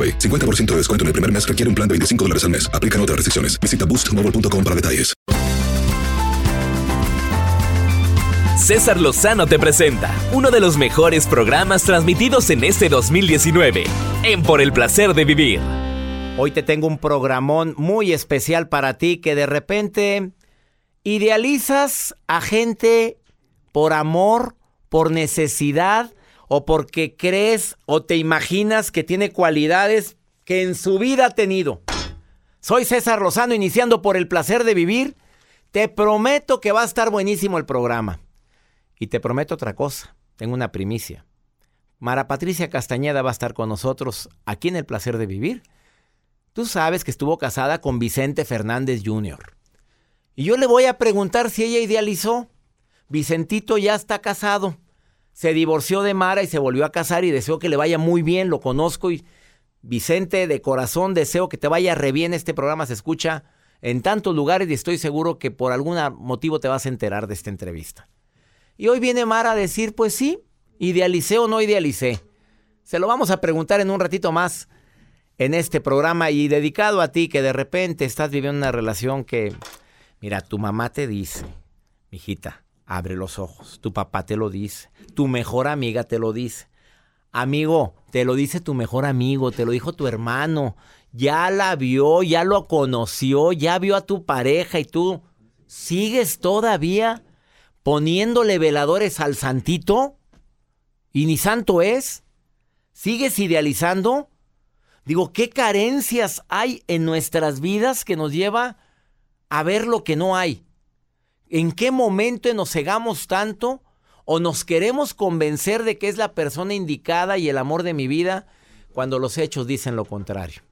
AroPay. 50% de descuento en el primer mes requiere un plan de 25 dólares al mes. Aplican otras restricciones. Visita boostmobile.com para detalles. César Lozano te presenta uno de los mejores programas transmitidos en este 2019 en Por el placer de vivir. Hoy te tengo un programón muy especial para ti que de repente idealizas a gente por amor, por necesidad o porque crees o te imaginas que tiene cualidades que en su vida ha tenido. Soy César Lozano, iniciando por el placer de vivir. Te prometo que va a estar buenísimo el programa. Y te prometo otra cosa, tengo una primicia. Mara Patricia Castañeda va a estar con nosotros aquí en el placer de vivir. Tú sabes que estuvo casada con Vicente Fernández Jr. Y yo le voy a preguntar si ella idealizó. Vicentito ya está casado se divorció de Mara y se volvió a casar y deseo que le vaya muy bien, lo conozco y Vicente, de corazón deseo que te vaya re bien, este programa se escucha en tantos lugares y estoy seguro que por algún motivo te vas a enterar de esta entrevista. Y hoy viene Mara a decir, pues sí, idealicé o no idealicé. Se lo vamos a preguntar en un ratito más en este programa y dedicado a ti que de repente estás viviendo una relación que, mira, tu mamá te dice, mijita, abre los ojos. Tu papá te lo dice. Tu mejor amiga te lo dice. Amigo, te lo dice tu mejor amigo, te lo dijo tu hermano. Ya la vio, ya lo conoció, ya vio a tu pareja y tú sigues todavía poniéndole veladores al santito. ¿Y ni santo es? ¿Sigues idealizando? Digo, ¿qué carencias hay en nuestras vidas que nos lleva a ver lo que no hay? ¿En qué momento nos cegamos tanto o nos queremos convencer de que es la persona indicada y el amor de mi vida cuando los hechos dicen lo contrario?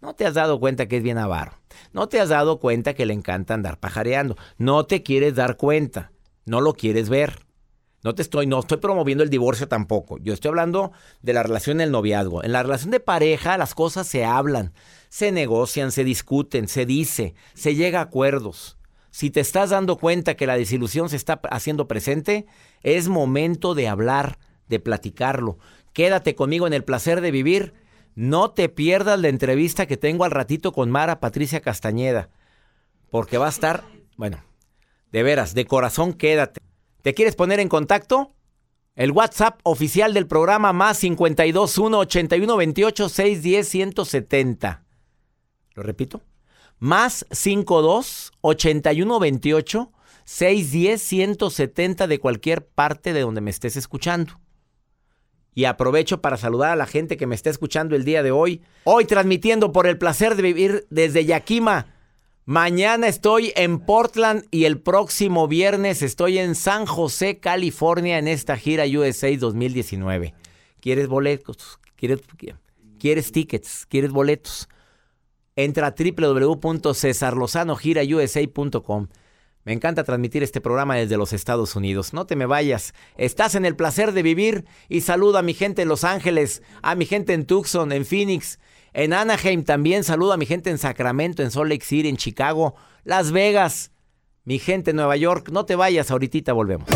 No te has dado cuenta que es bien avaro. No te has dado cuenta que le encanta andar pajareando. No te quieres dar cuenta. No lo quieres ver. No te estoy, no estoy promoviendo el divorcio tampoco. Yo estoy hablando de la relación del noviazgo. En la relación de pareja las cosas se hablan, se negocian, se discuten, se dice, se llega a acuerdos. Si te estás dando cuenta que la desilusión se está haciendo presente, es momento de hablar, de platicarlo. Quédate conmigo en el placer de vivir. No te pierdas la entrevista que tengo al ratito con Mara Patricia Castañeda, porque va a estar, bueno, de veras, de corazón quédate. ¿Te quieres poner en contacto? El WhatsApp oficial del programa más 521 81 28 610 170. ¿Lo repito? Más 52 81 28 610 170 de cualquier parte de donde me estés escuchando. Y aprovecho para saludar a la gente que me está escuchando el día de hoy. Hoy transmitiendo por el placer de vivir desde Yakima. Mañana estoy en Portland y el próximo viernes estoy en San José, California, en esta gira USA 2019. ¿Quieres boletos? ¿Quieres, ¿Quieres tickets? ¿Quieres boletos? Entra a www.cesarlozanogirausa.com. Me encanta transmitir este programa desde los Estados Unidos. No te me vayas. Estás en el placer de vivir y saludo a mi gente en Los Ángeles, a mi gente en Tucson, en Phoenix, En Anaheim también saludo a mi gente en Sacramento, en Salt Lake City, en Chicago, Las Vegas. Mi gente en Nueva York, no te vayas, ahorita volvemos.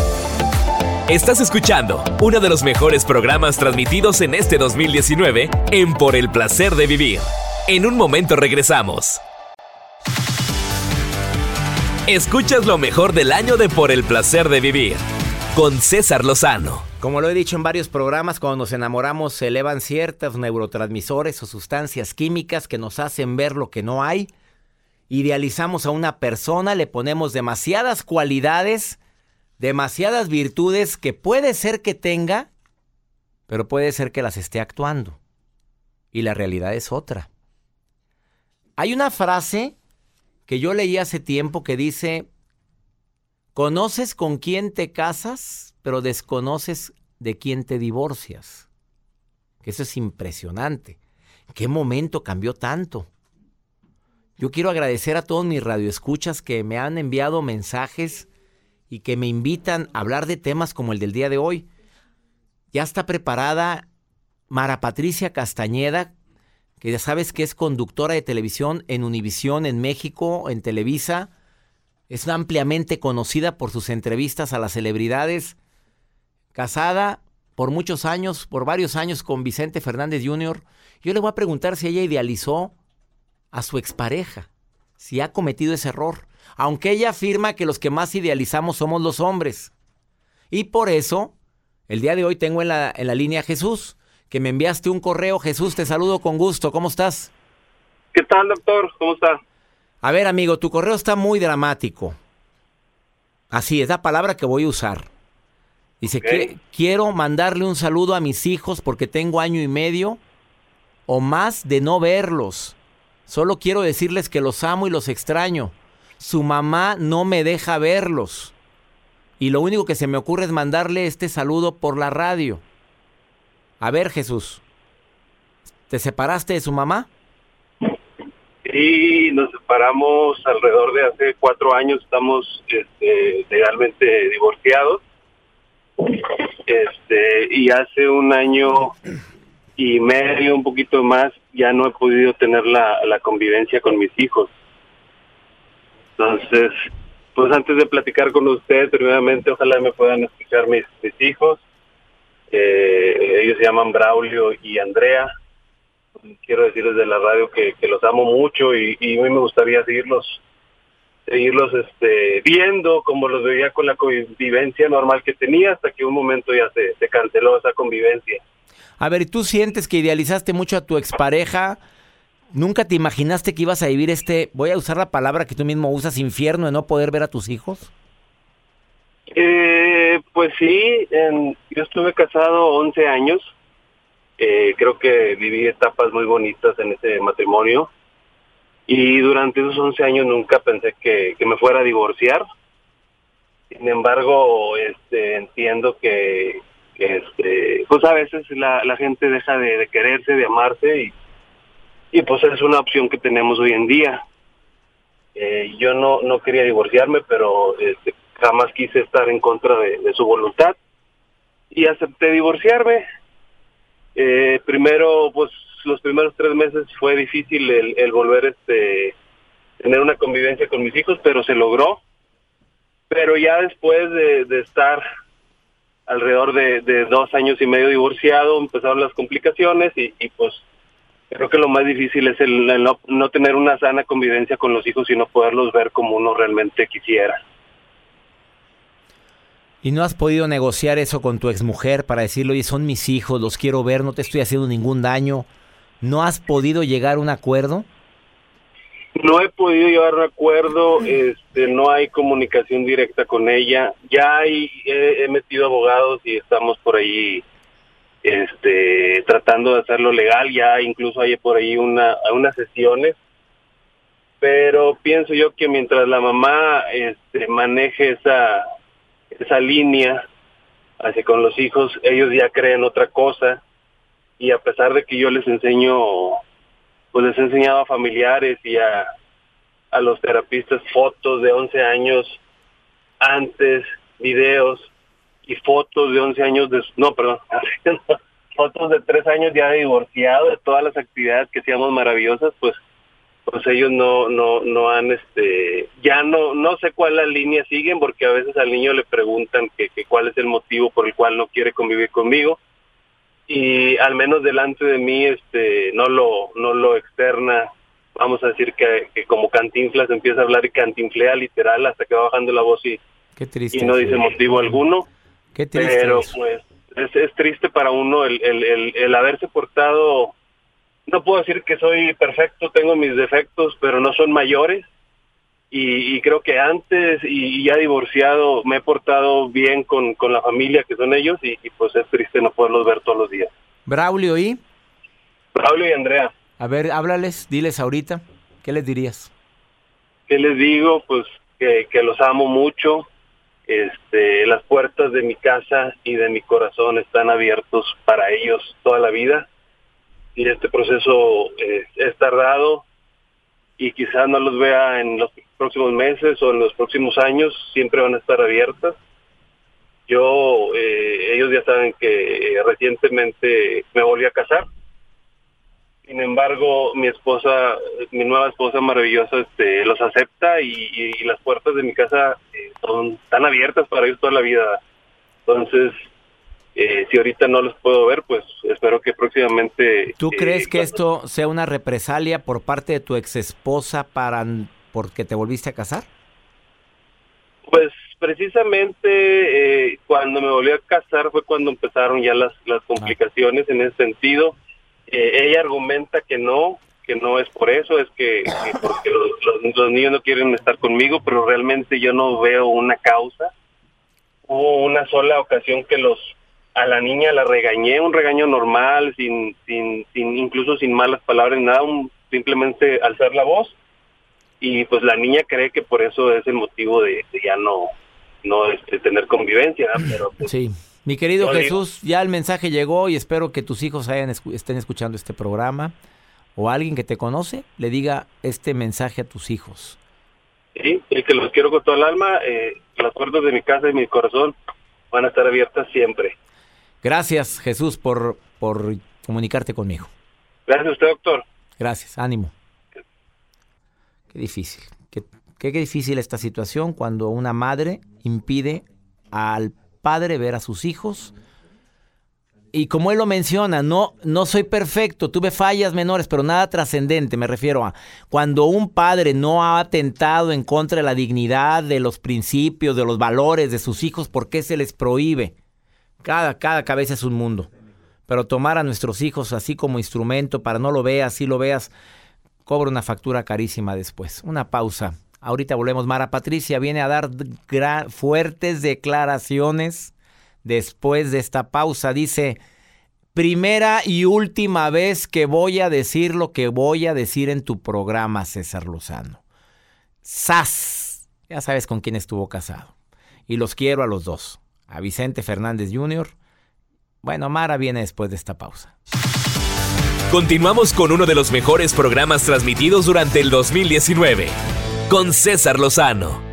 Estás escuchando uno de los mejores programas transmitidos en este 2019 en Por el Placer de Vivir. En un momento regresamos. Escuchas lo mejor del año de Por el Placer de Vivir con César Lozano. Como lo he dicho en varios programas, cuando nos enamoramos se elevan ciertos neurotransmisores o sustancias químicas que nos hacen ver lo que no hay. Idealizamos a una persona, le ponemos demasiadas cualidades, demasiadas virtudes que puede ser que tenga, pero puede ser que las esté actuando. Y la realidad es otra. Hay una frase que yo leí hace tiempo que dice, conoces con quién te casas pero desconoces de quién te divorcias. Eso es impresionante. ¿Qué momento cambió tanto? Yo quiero agradecer a todos mis radioescuchas que me han enviado mensajes y que me invitan a hablar de temas como el del día de hoy. Ya está preparada Mara Patricia Castañeda, que ya sabes que es conductora de televisión en Univisión en México, en Televisa. Es ampliamente conocida por sus entrevistas a las celebridades casada por muchos años, por varios años con Vicente Fernández Jr., yo le voy a preguntar si ella idealizó a su expareja, si ha cometido ese error, aunque ella afirma que los que más idealizamos somos los hombres. Y por eso, el día de hoy tengo en la, en la línea a Jesús, que me enviaste un correo. Jesús, te saludo con gusto. ¿Cómo estás? ¿Qué tal, doctor? ¿Cómo está? A ver, amigo, tu correo está muy dramático. Así es la palabra que voy a usar. Dice, que quiero mandarle un saludo a mis hijos porque tengo año y medio o más de no verlos. Solo quiero decirles que los amo y los extraño. Su mamá no me deja verlos. Y lo único que se me ocurre es mandarle este saludo por la radio. A ver, Jesús, ¿te separaste de su mamá? Sí, nos separamos alrededor de hace cuatro años. Estamos este, legalmente divorciados este, y hace un año y medio, un poquito más, ya no he podido tener la, la convivencia con mis hijos. Entonces, pues antes de platicar con usted, primeramente, ojalá me puedan escuchar mis, mis hijos. Eh, ellos se llaman Braulio y Andrea. Quiero decirles de la radio que, que los amo mucho y, y a mí me gustaría seguirlos seguirlos este, viendo como los veía con la convivencia normal que tenía hasta que un momento ya se, se canceló esa convivencia. A ver, ¿tú sientes que idealizaste mucho a tu expareja? ¿Nunca te imaginaste que ibas a vivir este, voy a usar la palabra que tú mismo usas, infierno de no poder ver a tus hijos? Eh, pues sí, yo estuve casado 11 años. Eh, creo que viví etapas muy bonitas en ese matrimonio. Y durante esos 11 años nunca pensé que, me fuera a divorciar. Sin embargo, este, entiendo que, este, pues a veces la, gente deja de, quererse, de amarse y, y pues es una opción que tenemos hoy en día. Eh, yo no, no quería divorciarme, pero este, jamás quise estar en contra de, su voluntad y acepté divorciarme. Eh, primero, pues los primeros tres meses fue difícil el, volver este tener una convivencia con mis hijos, pero se logró. Pero ya después de, estar alrededor de, dos años y medio divorciado, empezaron las complicaciones y, pues creo que lo más difícil es el, no, no, tener una sana convivencia con los hijos y no poderlos ver como uno realmente quisiera. ¿Y no has podido negociar eso con tu exmujer para decirle, oye, son mis hijos, los quiero ver, no te estoy haciendo ningún daño? ¿No has podido llegar a un acuerdo? No he podido llegar a un acuerdo, este, no hay comunicación directa con ella. Ya hay, he, metido abogados y estamos por ahí este, tratando de hacerlo legal. Ya incluso hay por ahí una, unas sesiones. Pero pienso yo que mientras la mamá este, maneje esa, esa línea hacia con los hijos, ellos ya creen otra cosa. Y a pesar de que yo les enseño, pues les he enseñado a familiares y a, a los terapistas fotos de 11 años antes, videos y fotos de 11 años de, no, perdón, fotos de tres años ya divorciado de todas las actividades que hacíamos maravillosas, pues pues ellos no no no han este ya no no sé cuál la línea siguen porque a veces al niño le preguntan que, que cuál es el motivo por el cual no quiere convivir conmigo y al menos delante de mí este no lo no lo externa vamos a decir que, que como cantinflas empieza a hablar y cantinflea literal hasta que va bajando la voz y, Qué triste. y no dice motivo alguno Qué triste. pero eso. pues es, es triste para uno el, el, el, el haberse portado no puedo decir que soy perfecto tengo mis defectos pero no son mayores y, y creo que antes y, ya divorciado me he portado bien con, con la familia que son ellos y, y, pues es triste no poderlos ver todos los días Braulio y Pablo y Andrea a ver, háblales, diles ahorita, ¿qué les dirías? ¿qué les digo? Pues que, que los amo mucho. Este, las puertas de mi casa y de mi corazón están abiertos para ellos toda la vida. Y este proceso eh, es tardado y quizás no los vea en los próximos meses o en los próximos años, siempre van a estar abiertas. Yo, eh, ellos ya saben que recientemente me volví a casar sin embargo, mi esposa, mi nueva esposa maravillosa, este, los acepta y, y las puertas de mi casa eh, son tan abiertas para ellos toda la vida. Entonces, eh, si ahorita no los puedo ver, pues espero que próximamente. ¿Tú eh, crees que cuando- esto sea una represalia por parte de tu ex esposa para porque te volviste a casar? Pues precisamente eh, cuando me volví a casar fue cuando empezaron ya las, las complicaciones en ese sentido. Eh, ella argumenta que no, que no es por eso, es que, que porque los, los- los niños no quieren estar conmigo, pero realmente yo no veo una causa. Hubo una sola ocasión que los a la niña la regañé, un regaño normal, sin, sin, sin incluso sin malas palabras, ni nada, un- simplemente alzar la voz y pues la niña cree que por eso es el motivo de, de ya no no este, tener convivencia pero pues, Sí. Mi querido digo- Jesús, ya el mensaje llegó y espero que tus hijos hayan estén escuchando este programa o alguien que te conoce le diga este mensaje a tus hijos. sí, y que los quiero con todo el alma eh, las puertas de mi casa y mi corazón van a estar abiertas siempre Gracias, Jesús, por, por comunicarte conmigo. gracias a usted doctor Gracias, ánimo. Qué difícil. Qué, qué difícil esta situación cuando una madre impide al padre ver a sus hijos. Y como él lo menciona, no, no soy perfecto, tuve fallas menores, pero nada trascendente. Me refiero a cuando un padre no ha atentado en contra de la dignidad, de los principios, de los valores de sus hijos, ¿por qué se les prohíbe? Cada, cada cabeza es un mundo. Pero tomar a nuestros hijos así como instrumento para no lo veas, si lo veas, cobra una factura carísima después. Una pausa. Ahorita volvemos. Mara Patricia viene a dar fuertes declaraciones después de esta pausa. Dice, primera y última vez que voy a decir lo que voy a decir en tu programa, César Lozano. ¡Sas! Ya sabes con quién estuvo casado. Y los quiero a los dos. A Vicente Fernández Jr. Bueno, Mara viene después de esta pausa. Continuamos con uno de los mejores programas transmitidos durante el 2019. Con César Lozano.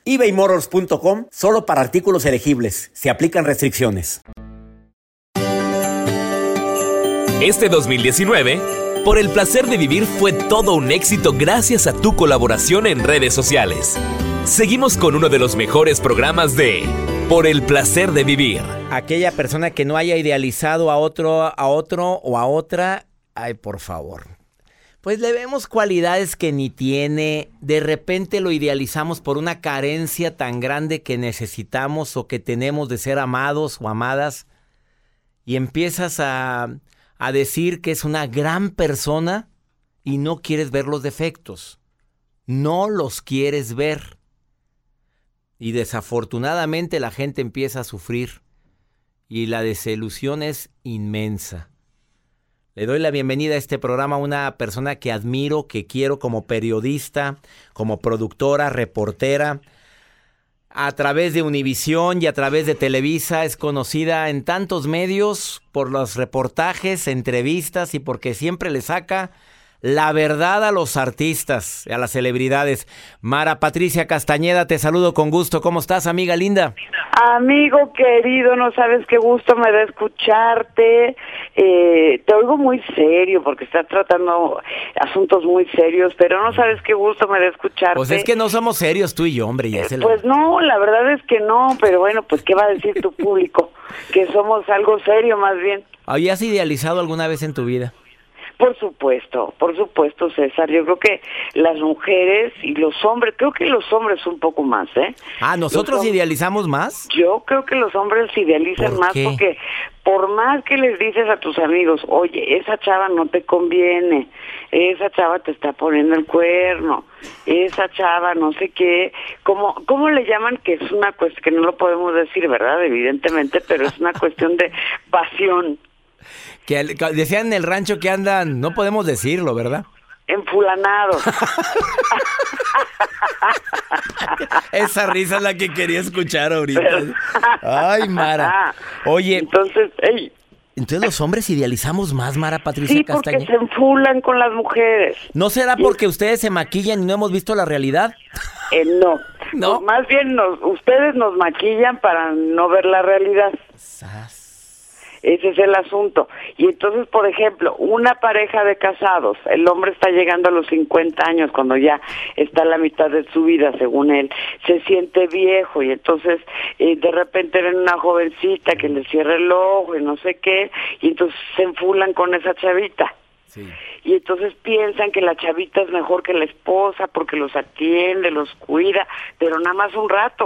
ebaymotors.com solo para artículos elegibles. Se aplican restricciones. Este 2019, por el placer de vivir fue todo un éxito gracias a tu colaboración en redes sociales. Seguimos con uno de los mejores programas de Por el placer de vivir. Aquella persona que no haya idealizado a otro, a otro o a otra, ay, por favor. Pues le vemos cualidades que ni tiene, de repente lo idealizamos por una carencia tan grande que necesitamos o que tenemos de ser amados o amadas y empiezas a, a decir que es una gran persona y no quieres ver los defectos. No los quieres ver. Y desafortunadamente la gente empieza a sufrir y la desilusión es inmensa. Le doy la bienvenida a este programa a una persona que admiro, que quiero como periodista, como productora, reportera. A través de Univisión y a través de Televisa es conocida en tantos medios por los reportajes, entrevistas y porque siempre le saca la verdad a los artistas, a las celebridades. Mara Patricia Castañeda, te saludo con gusto. ¿Cómo estás, amiga linda? Amigo querido, no sabes qué gusto me da escucharte. Eh, te oigo muy serio porque estás tratando asuntos muy serios, pero no sabes qué gusto me da escucharte. Pues es que no somos serios tú y yo, hombre. Ya eh, pues no, la verdad es que no, pero bueno, pues ¿qué va a decir tu público? que somos algo serio más bien. ¿Habías idealizado alguna vez en tu vida? Por supuesto, por supuesto, César. Yo creo que las mujeres y los hombres, creo que los hombres un poco más, ¿eh? Ah, ¿nosotros idealizamos más? Yo creo que los hombres idealizan más porque por más que les dices a tus amigos, oye, esa chava no te conviene, esa chava te está poniendo el cuerno, esa chava no sé qué, ¿cómo, cómo le llaman? Que es una cuestión, que no lo podemos decir, ¿verdad? Evidentemente, pero es una cuestión de pasión que decían en el rancho que andan, no podemos decirlo, ¿verdad? Enfulanados. Esa risa es la que quería escuchar ahorita. Ay, Mara. Oye. Entonces, hey. Entonces los hombres idealizamos más, Mara Patricia sí, porque se enfulan con las mujeres. ¿No será porque ustedes se maquillan y no hemos visto la realidad? Eh, no. no. Más bien nos, ustedes nos maquillan para no ver la realidad. Ese es el asunto. Y entonces, por ejemplo, una pareja de casados, el hombre está llegando a los 50 años, cuando ya está a la mitad de su vida, según él, se siente viejo y entonces eh, de repente ven una jovencita que le cierra el ojo y no sé qué, y entonces se enfulan con esa chavita. Y entonces piensan que la chavita es mejor que la esposa porque los atiende, los cuida, pero nada más un rato.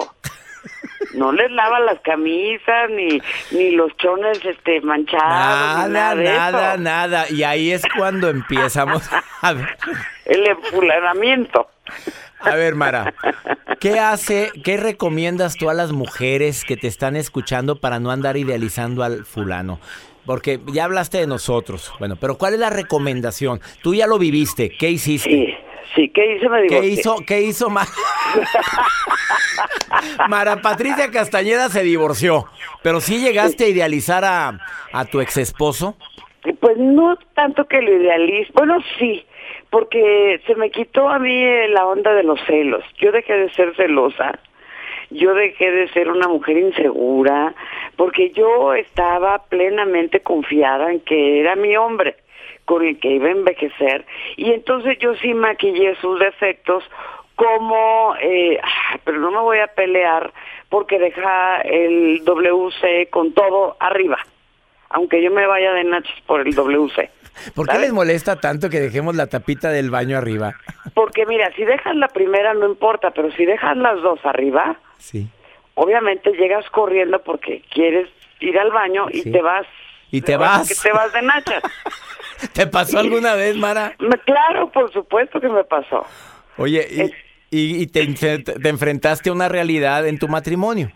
No les lava las camisas ni ni los chones este manchados nada nada nada, y ahí es cuando empezamos a ver. el enfulanamiento. A ver Mara qué hace qué recomiendas tú a las mujeres que te están escuchando para no andar idealizando al fulano porque ya hablaste de nosotros. Bueno pero cuál es la recomendación tú ya lo viviste. Qué hiciste sí. Sí, ¿qué? Me ¿Qué hizo, qué hizo Mara Patricia Castañeda se divorció, pero sí llegaste a idealizar a, a tu ex esposo. Pues no tanto que lo idealice, bueno sí, porque se me quitó a mí la onda de los celos. Yo dejé de ser celosa, yo dejé de ser una mujer insegura, porque yo estaba plenamente confiada en que era mi hombre con el que iba a envejecer y entonces yo sí maquillé sus defectos como, eh, pero no me voy a pelear porque deja el WC con todo arriba, aunque yo me vaya de nachos por el WC. ¿Por qué les molesta tanto que dejemos la tapita del baño arriba? Porque mira, si dejas la primera no importa, pero si dejas las dos arriba, sí. obviamente llegas corriendo porque quieres ir al baño y te vas. Y te vas. Que te vas de nachas. ¿Te pasó alguna vez, Mara? Claro, por supuesto que me pasó. Oye, ¿y, te, enfrentaste a una realidad en tu matrimonio?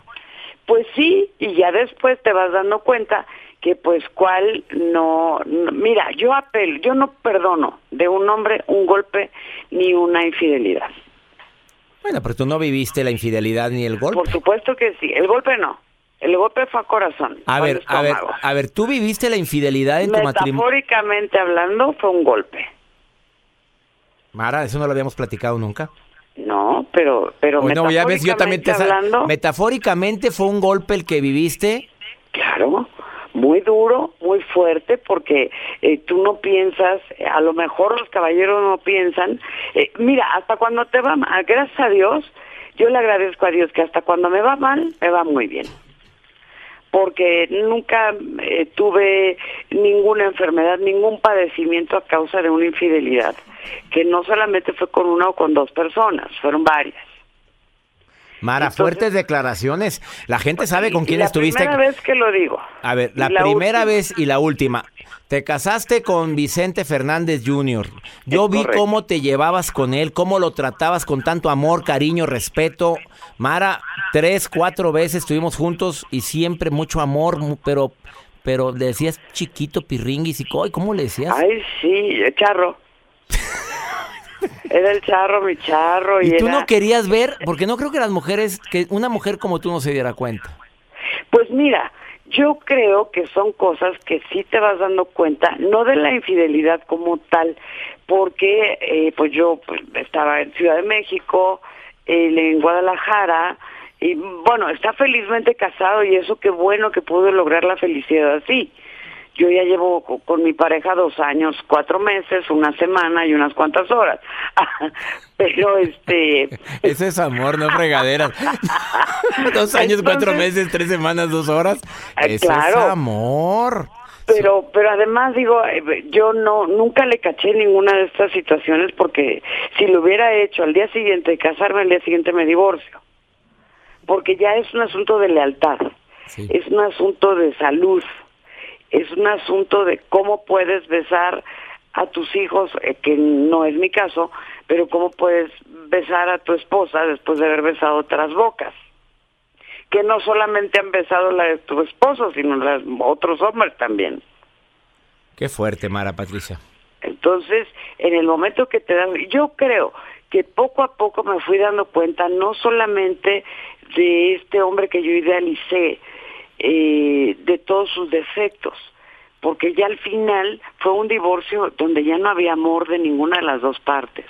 Pues sí, y ya después te vas dando cuenta que pues cuál no, mira, yo apelo, yo no perdono de un hombre un golpe ni una infidelidad. Bueno, pero tú no viviste la infidelidad ni el golpe. Por supuesto que sí, el golpe no. El golpe fue a corazón. A ver, a ver, a ver, ¿tú viviste la infidelidad en tu matrimonio? Metafóricamente hablando, fue un golpe. Mara, eso no lo habíamos platicado nunca. No, pero, pero bueno, ya ves, yo también te hablando, Metafóricamente fue un golpe el que viviste. Claro, muy duro, muy fuerte, porque eh, tú no piensas, a lo mejor los caballeros no piensan. Eh, mira, hasta cuando te va mal, gracias a Dios, yo le agradezco a Dios que hasta cuando me va mal, me va muy bien porque nunca eh, tuve ninguna enfermedad, ningún padecimiento a causa de una infidelidad, que no solamente fue con una o con dos personas, fueron varias. Mara, fuertes declaraciones. La gente sabe con quién estuviste. La primera vez que lo digo. A ver, la, primera vez y la última. Te casaste con Vicente Fernández Jr. Yo vi cómo te llevabas con él, cómo lo tratabas con tanto amor, cariño, respeto. Mara, tres, cuatro veces estuvimos juntos y siempre mucho amor, pero pero le decías chiquito, pirringuis y ¿cómo le decías? Ay, sí, charro. Era el charro, mi charro. ¿Y, y tú era- no querías ver? Porque no creo que las mujeres, que una mujer como tú no se diera cuenta. Pues mira, yo creo que son cosas que sí te vas dando cuenta, no de la infidelidad como tal, porque eh, pues yo pues, estaba en Ciudad de México, en Guadalajara, y bueno, está felizmente casado y eso qué bueno que pudo lograr la felicidad así. Yo ya llevo co- con mi pareja dos años, cuatro meses, una semana y unas cuantas horas. Pero este, Eso es amor, no fregaderas. Dos años, cuatro meses, tres semanas, dos horas. Ah, Eso claro. es amor. pero pero además digo eh, yo no nunca le caché ninguna de estas situaciones porque si lo hubiera hecho al día siguiente de casarme al día siguiente me divorcio porque ya es un asunto de lealtad Sí. es un asunto de salud es un asunto de cómo puedes besar a tus hijos eh, que no es mi caso pero cómo puedes besar a tu esposa después de haber besado otras bocas que no solamente han besado la de tu esposo, sino las otros hombres también. Qué fuerte, Mara Patricia. Entonces, en el momento que te das, yo creo que poco a poco me fui dando cuenta no solamente de este hombre que yo idealicé, eh, de todos sus defectos, porque ya al final fue un divorcio donde ya no había amor de ninguna de las dos partes.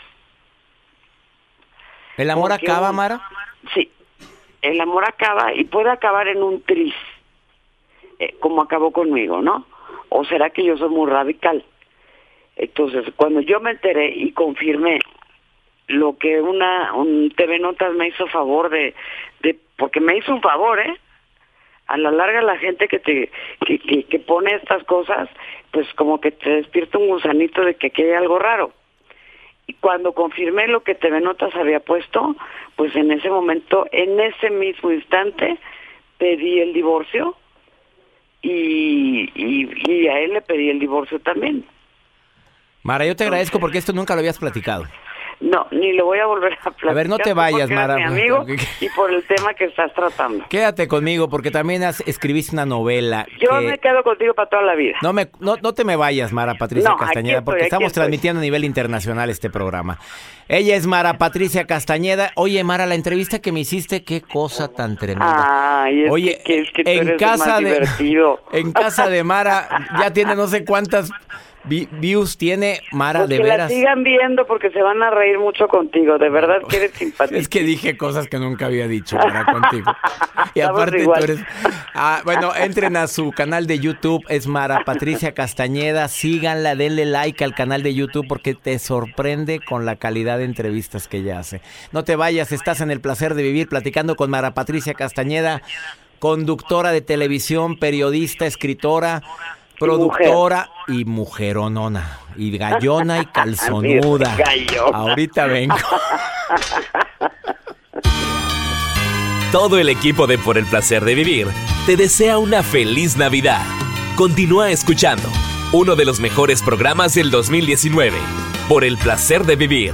¿El amor Porque acaba, Mara? Sí, el amor acaba y puede acabar en un tris, eh, como acabó conmigo, ¿no? ¿O será que yo soy muy radical? Entonces, cuando yo me enteré y confirmé lo que una un TV Notas me hizo favor de, de porque me hizo un favor, ¿eh? A la larga la gente que te que, que, que pone estas cosas, pues como que te despierta un gusanito de que aquí hay algo raro. Y cuando confirmé lo que TV Notas había puesto, pues en ese momento, en ese mismo instante, pedí el divorcio y, y, y a él le pedí el divorcio también. Mara, yo te agradezco porque esto nunca lo habías platicado. No, ni lo voy a volver a platicar. ver, no te vayas, Mara. mi amigo y por el tema que estás tratando. Quédate conmigo porque también has- escribiste una novela. Yo que- me quedo contigo para toda la vida. No, me, no, no te me vayas, Mara Patricia No, Castañeda, estoy, porque estamos estoy. transmitiendo a nivel internacional este programa. Ella es Mara Patricia Castañeda. Oye, Mara, la entrevista que me hiciste, qué cosa tan tremenda. Ay, es Oye, que, es que tú en eres casa más de divertido. en casa de Mara ya tiene no sé cuántas views tiene Mara Pues de que la veras. sigan viendo porque se van a reír mucho contigo. De verdad que eres simpático. Es que dije cosas que nunca había dicho Mara contigo. Y Estamos aparte tú eres Ah, bueno, entren a su canal de YouTube, es Mara Patricia Castañeda, síganla, denle like al canal de YouTube porque te sorprende con la calidad de entrevistas que ella hace. No te vayas, estás en el placer de vivir platicando con Mara Patricia Castañeda, conductora de televisión, periodista, escritora, productora y mujeronona, y gallona y calzonuda. gallo. Ahorita vengo. Todo el equipo de Por el placer de vivir te desea una feliz Navidad. Continúa escuchando uno de los mejores programas del 2019, Por el placer de vivir.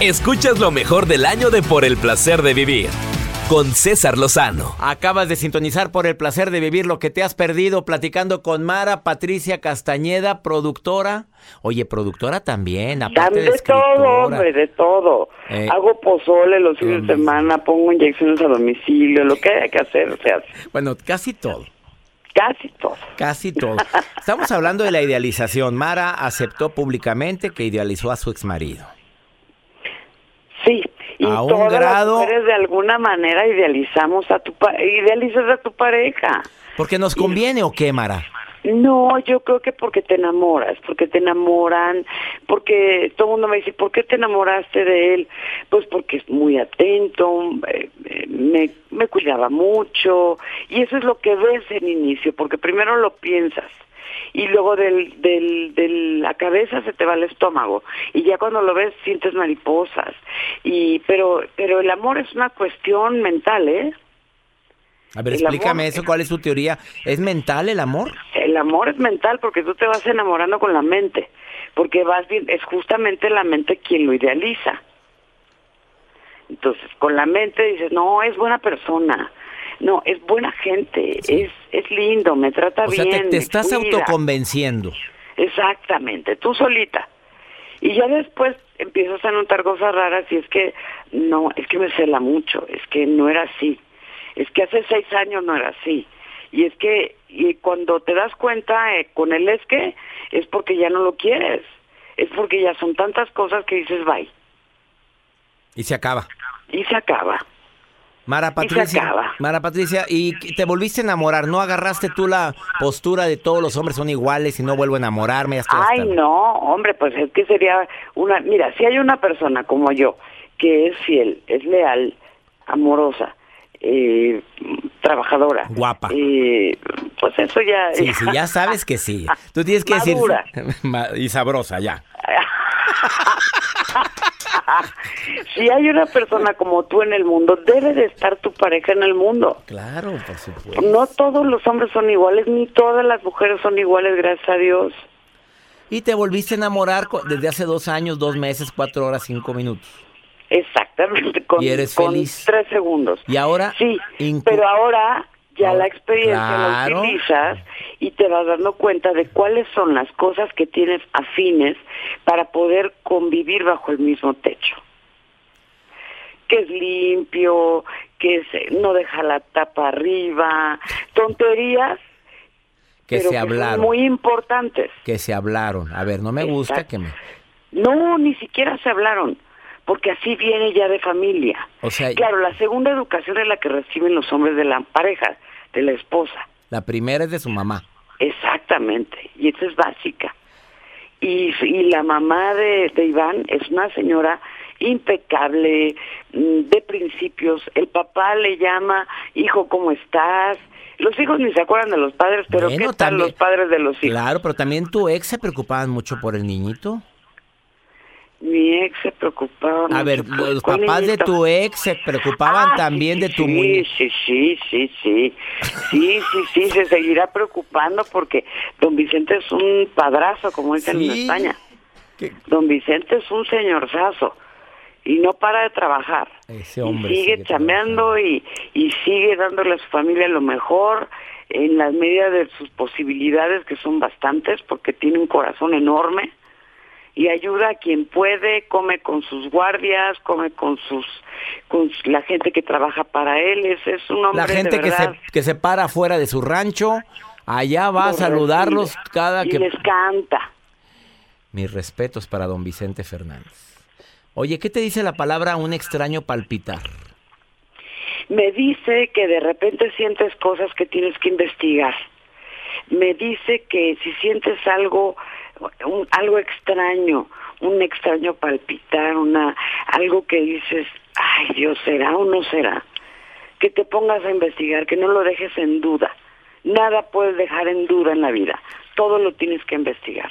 Escuchas lo mejor del año de Por el placer de vivir con César Lozano. Acabas de sintonizar por el placer de vivir lo que te has perdido platicando con Mara Patricia Castañeda, productora. Oye, productora también, aparte de de todo, hombre, de todo. Eh, Hago pozole los fines de semana, pongo inyecciones a domicilio, lo que haya que hacer se hace. Bueno, casi todo. Casi todo. Casi todo. Estamos hablando de la idealización. Mara aceptó públicamente que idealizó a su exmarido. Sí, y A un todas grado- las mujeres de alguna manera idealizamos a tu idealizas a tu pareja. ¿Porque nos conviene o qué, Mara? No, yo creo que porque te enamoras, porque te enamoran, porque todo el mundo me dice, ¿por qué te enamoraste de él? Pues porque es muy atento, eh, eh, me, me cuidaba mucho y eso es lo que ves en inicio, porque primero lo piensas y luego del, de la cabeza se te va el estómago y ya cuando lo ves sientes mariposas y pero pero el amor es una cuestión mental, ¿eh? A ver, explícame eso, ¿cuál es tu teoría? ¿Es mental el amor? El amor es mental porque tú te vas enamorando con la mente, porque vas bien, es justamente la mente quien lo idealiza. Entonces, con la mente dices, no, es buena persona, no, es buena gente, es, es lindo, me trata o bien. Sea, te, te estás autoconvenciendo. Exactamente, tú solita. Y ya después empiezas a notar cosas raras y es que, no, es que me cela mucho, es que no era así, es que hace seis años no era así. Y es que y cuando te das cuenta eh, con el es que, es porque ya no lo quieres, es porque ya son tantas cosas que dices, bye. Y se acaba. Y se acaba. Mara Patricia, Mara Patricia, y te volviste a enamorar, ¿no agarraste tú la postura de todos los hombres son iguales y no vuelvo a enamorarme? Ay, no, hombre, pues es que sería una, mira, si hay una persona como yo que es fiel, es leal, amorosa, eh, trabajadora, guapa, eh, pues eso ya, sí, sí, ya sabes que sí. Tú tienes que decir y sabrosa ya. si hay una persona como tú en el mundo, debe de estar tu pareja en el mundo. Claro, por supuesto. No todos los hombres son iguales, ni todas las mujeres son iguales, gracias a Dios. Y te volviste a enamorar desde hace dos años, dos meses, cuatro horas, cinco minutos. Exactamente, con, y eres con feliz. tres segundos. Y ahora. Sí, pero ahora ya la experiencia la utilizas y te vas dando cuenta de cuáles son las cosas que tienes afines para poder convivir bajo el mismo techo. Que es limpio, que es, no deja la tapa arriba, tonterías que se hablaron. muy importantes. Que se hablaron. A ver, no me gusta que me... No, ni siquiera se hablaron porque así viene ya de familia. O sea, claro, la segunda educación es la que reciben los hombres de la pareja, de la esposa. La primera es de su mamá. Exactamente, y esa es básica. Y, y la mamá de, de Iván es una señora impecable, mm, de principios. El papá le llama, hijo, ¿cómo estás? Los hijos ni se acuerdan de los padres, pero bueno, ¿qué tal los padres de los hijos? Claro, pero también tu ex se preocupaban mucho por el niñito. Mi ex se preocupaba. A ver, los papás de tu ex se preocupaban Ah, también sí, de tu sí, muy... Sí, sí, sí, sí. Sí, sí, sí, se seguirá preocupando porque don Vicente es un padrazo, como dicen en. España. Don Vicente es un señorzazo y no para de trabajar. Ese Y hombre sigue, sigue chambeando y, y sigue dándole a su familia lo mejor en las medidas de sus posibilidades, que son bastantes, porque tiene un corazón enorme y ayuda a quien puede, come con sus guardias, come con sus con la gente que trabaja para él, es, es un hombre La gente de que se, que se para fuera de su rancho, allá va a Los saludarlos recibe cada y que... les canta. Mis respetos para don Vicente Fernández. Oye, ¿qué te dice la palabra un extraño palpitar? Me dice que de repente sientes cosas que tienes que investigar. Me dice que si sientes algo, un- algo extraño, un extraño palpitar, una, algo que dices, ay Dios, ¿será o no será? Que te pongas a investigar, que no lo dejes en duda. Nada puedes dejar en duda en la vida. Todo lo tienes que investigar.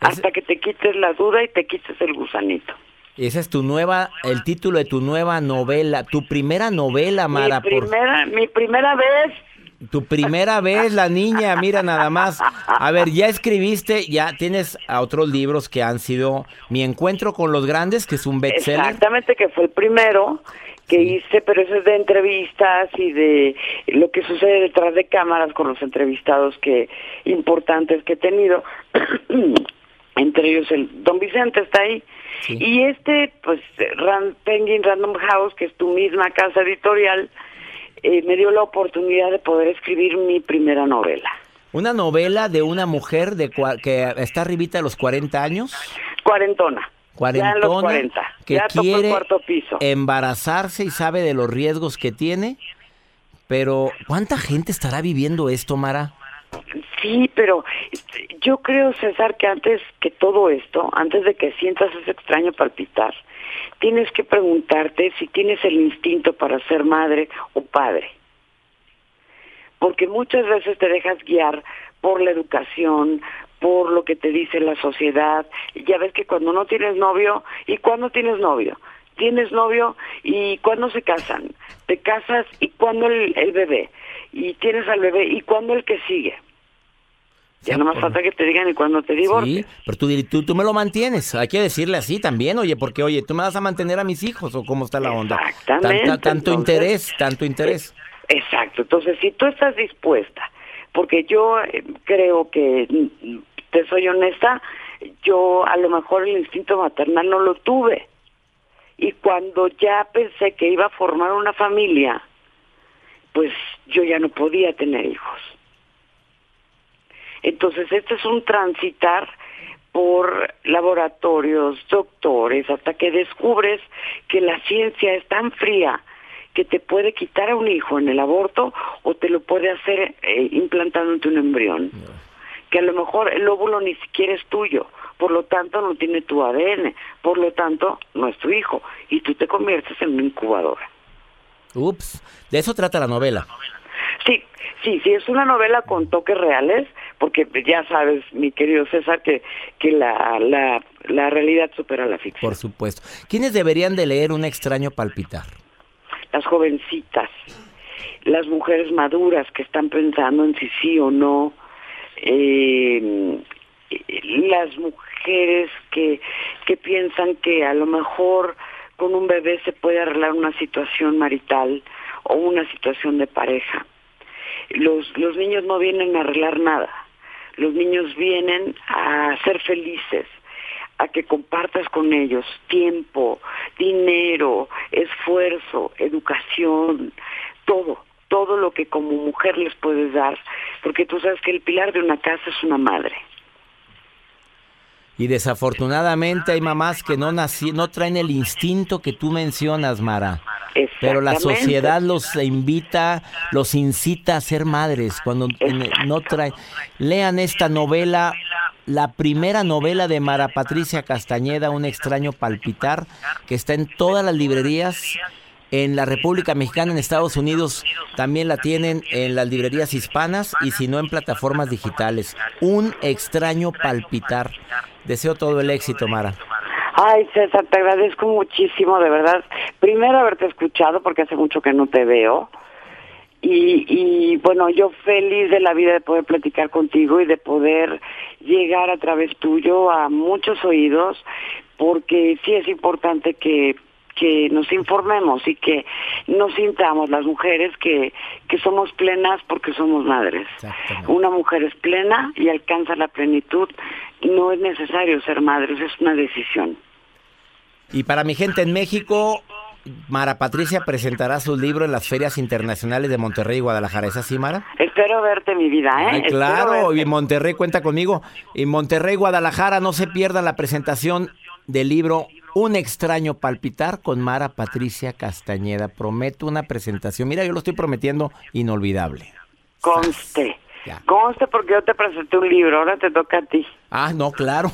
Hasta que te quites la duda y te quites el gusanito. Esa es tu nueva, el título de tu nueva novela, tu primera novela, Mara. mi por- primera, mi primera vez Tu primera vez, la niña, mira nada más. A ver, ya escribiste, ya tienes a otros libros que han sido Mi Encuentro con los Grandes, que es un bestseller. Exactamente, que fue el primero que hice, pero eso es de entrevistas y de lo que sucede detrás de cámaras con los entrevistados que importantes que he tenido. Entre ellos el Don Vicente está ahí. Y este, pues, Ran- Penguin Random House, que es tu misma casa editorial, eh, me dio la oportunidad de poder escribir mi primera novela. Una novela de una mujer de cua- que está arribita de los 40 años, Cuarentona. Ya en los cuarentona, 40. que ya tocó el quiere cuarto piso. embarazarse y sabe de los riesgos que tiene. Pero, ¿cuánta gente estará viviendo esto, Mara? Sí, pero este, yo creo, César, que antes que todo esto, antes de que sientas ese extraño palpitar, tienes que preguntarte si tienes el instinto para ser madre o padre. Porque muchas veces te dejas guiar por la educación, por lo que te dice la sociedad. Ya ves que cuando no tienes novio, ¿y cuándo tienes novio? Tienes novio y cuándo se casan. Te casas y cuándo el, el bebé. Y tienes al bebé y cuándo el que sigue. Ya no más falta que te digan y cuando te divorcies. Sí, pero tú, tú, tú me lo mantienes. Hay que decirle así también, oye, porque, oye, tú me vas a mantener a mis hijos o cómo está la onda. Exactamente. tanto interés, tanto interés. Exacto. Entonces, si tú estás dispuesta, porque yo eh, creo que, mm, te soy honesta, yo a lo mejor el instinto maternal no lo tuve. Y cuando ya pensé que iba a formar una familia, pues yo ya no podía tener hijos. Entonces, este es un transitar por laboratorios, doctores, hasta que descubres que la ciencia es tan fría que te puede quitar a un hijo en el aborto o te lo puede hacer eh, implantándote un embrión. Que a lo mejor el óvulo ni siquiera es tuyo, por lo tanto no tiene tu ADN, por lo tanto no es tu hijo y tú te conviertes en una incubadora. Ups, de eso trata la novela. Sí, sí, sí, es una novela con toques reales, porque ya sabes, mi querido César, que, que la, la, la realidad supera la ficción. Por supuesto. ¿Quiénes deberían de leer Un extraño palpitar? Las jovencitas, las mujeres maduras que están pensando en si sí o no, eh, las mujeres que, que piensan que a lo mejor con un bebé se puede arreglar una situación marital o una situación de pareja. Los, los niños no vienen a arreglar nada los niños vienen a ser felices, a que compartas con ellos tiempo, dinero, esfuerzo, educación, todo, todo lo que como mujer les puedes dar, porque tú sabes que el pilar de una casa es una madre. Y desafortunadamente hay mamás que no nací, no traen el instinto que tú mencionas, Mara. Pero la sociedad los invita, los incita a ser madres cuando no traen. Lean esta novela, la primera novela de Mara Patricia Castañeda, Un extraño palpitar, que está en todas las librerías en la República Mexicana, en Estados Unidos, también la tienen en las librerías hispanas y si no en plataformas digitales. Un extraño palpitar. Deseo todo el éxito, Mara. Ay, César, te agradezco muchísimo, de verdad. Primero haberte escuchado, porque hace mucho que no te veo. Y, y bueno, yo feliz de la vida de poder platicar contigo y de poder llegar a través tuyo a muchos oídos, porque sí es importante que que nos informemos y que nos sintamos las mujeres que, que somos plenas porque somos madres. Una mujer es plena y alcanza la plenitud. No es necesario ser madres, es una decisión. Y para mi gente en México, Mara Patricia presentará su libro en las ferias internacionales de Monterrey y Guadalajara. ¿Es así, Mara? Espero verte, mi vida, ¿eh? claro, y Monterrey cuenta conmigo. Y Monterrey, Guadalajara, no se pierdan la presentación del libro un extraño palpitar con Mara Patricia Castañeda. Prometo una presentación. Mira, yo lo estoy prometiendo inolvidable. Conste. Conste porque yo te presenté un libro, ahora te toca a ti. Ah, no, claro.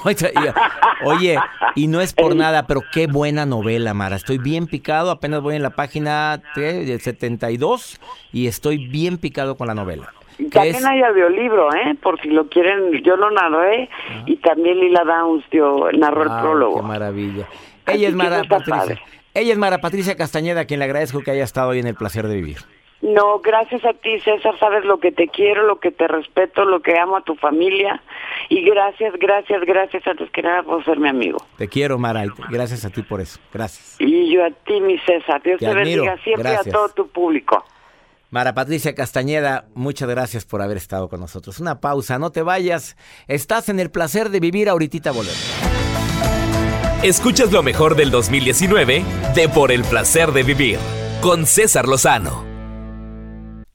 Oye, y no es por nada, pero qué buena novela, Mara. Estoy bien picado, apenas voy en la página 72 y estoy bien picado con la novela. También hay audiolibro, ¿eh? Por si lo quieren, yo lo narré y también Lila Downs dio, narró el prólogo. Qué maravilla. Ella es Mara Patricia. Ella es Mara Patricia Castañeda, a quien le agradezco que haya estado hoy en el placer de vivir. No, gracias a ti, César. Sabes lo que te quiero, lo que te respeto, lo que amo a tu familia. Y gracias, gracias, gracias antes que nada por ser mi amigo. Te quiero, Mara. Gracias a ti por eso. Gracias. Y yo a ti, mi César. Dios te, bendiga siempre a todo tu público. Mara Patricia Castañeda, muchas gracias por haber estado con nosotros. Una pausa, no te vayas. Estás en el placer de vivir, ahorita volvemos. Escuchas lo mejor del 2019 de Por el placer de vivir con César Lozano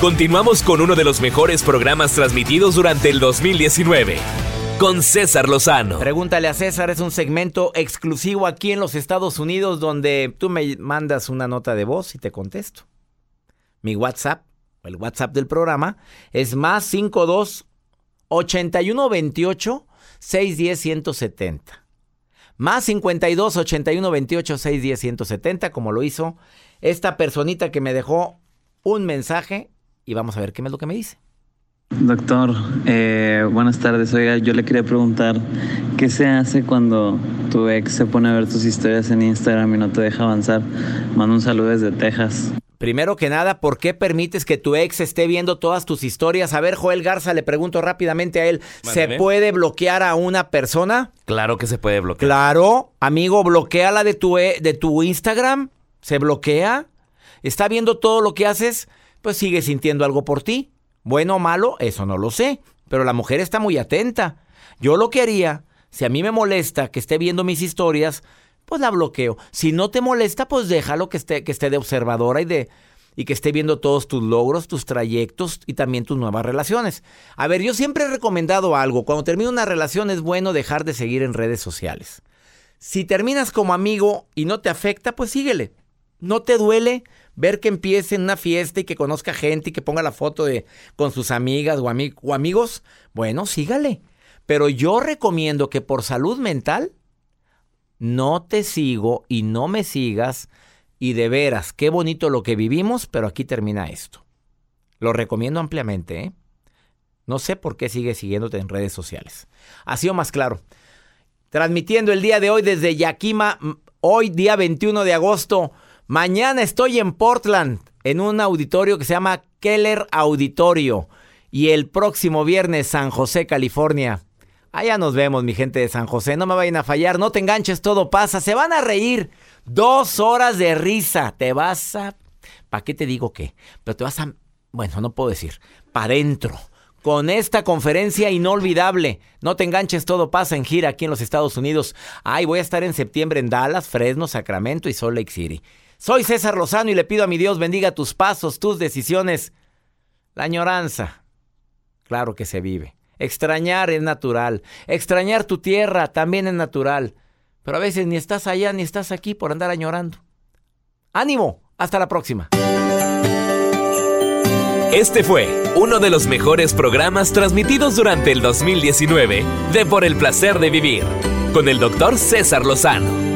Continuamos con uno de los mejores programas transmitidos durante el 2019. Con César Lozano. Pregúntale a César es un segmento exclusivo aquí en los Estados Unidos donde tú me mandas una nota de voz y te contesto. Mi WhatsApp, el WhatsApp del programa, es más 52 81 28 610 170. Más 52 81 28 610 170, como lo hizo esta personita que me dejó un mensaje y vamos a ver qué es lo que me dice. Doctor, eh, buenas tardes. Oiga, yo le quería preguntar, ¿qué se hace cuando tu ex se pone a ver tus historias en Instagram y no te deja avanzar? Mando un saludo desde Texas. Primero que nada, ¿por qué permites que tu ex esté viendo todas tus historias? A ver, Joel Garza, le pregunto rápidamente a él, ¿se puede bloquear a una persona? Claro que se puede bloquear. Claro, amigo, bloquea la de tu, e, de tu Instagram. ¿Se bloquea? ¿Está viendo todo lo que haces? Pues sigue sintiendo algo por ti. Bueno o malo, eso no lo sé. Pero la mujer está muy atenta. Yo lo que haría, si a mí me molesta que esté viendo mis historias, pues la bloqueo. Si no te molesta, pues déjalo que esté, que esté de observadora y de y que esté viendo todos tus logros, tus trayectos y también tus nuevas relaciones. A ver, yo siempre he recomendado algo. Cuando termina una relación es bueno dejar de seguir en redes sociales. Si terminas como amigo y no te afecta, pues síguele. ¿No te duele ver que empiece en una fiesta y que conozca gente y que ponga la foto de con sus amigas o, o amigos? Bueno, sígale. Pero yo recomiendo que por salud mental no te sigo y no me sigas. Y de veras, qué bonito lo que vivimos, pero aquí termina esto. Lo recomiendo ampliamente. ¿eh? No sé por qué sigue siguiéndote en redes sociales. Ha sido más claro. Transmitiendo el día de hoy desde Yakima, hoy día 21 de agosto. Mañana estoy en Portland, en un auditorio que se llama Keller Auditorio. Y el próximo viernes, San José, California. Allá nos vemos, mi gente de San José. No me vayan a fallar, no te enganches, todo pasa. Se van a reír. Dos horas de risa. Te vas a. ¿Para qué te digo qué? Pero te vas a. Bueno, no puedo decir. Para adentro. Con esta conferencia inolvidable. No te enganches, todo pasa en gira aquí en los Estados Unidos. Ay, voy a estar en septiembre en Dallas, Fresno, Sacramento y Salt Lake City. Soy César Lozano y le pido a mi Dios bendiga tus pasos, tus decisiones. La añoranza. Claro que se vive. Extrañar es natural. Extrañar tu tierra también es natural. Pero a veces ni estás allá ni estás aquí por andar añorando. Ánimo. Hasta la próxima. Este fue uno de los mejores programas transmitidos durante el 2019 de Por el Placer de Vivir con el doctor César Lozano.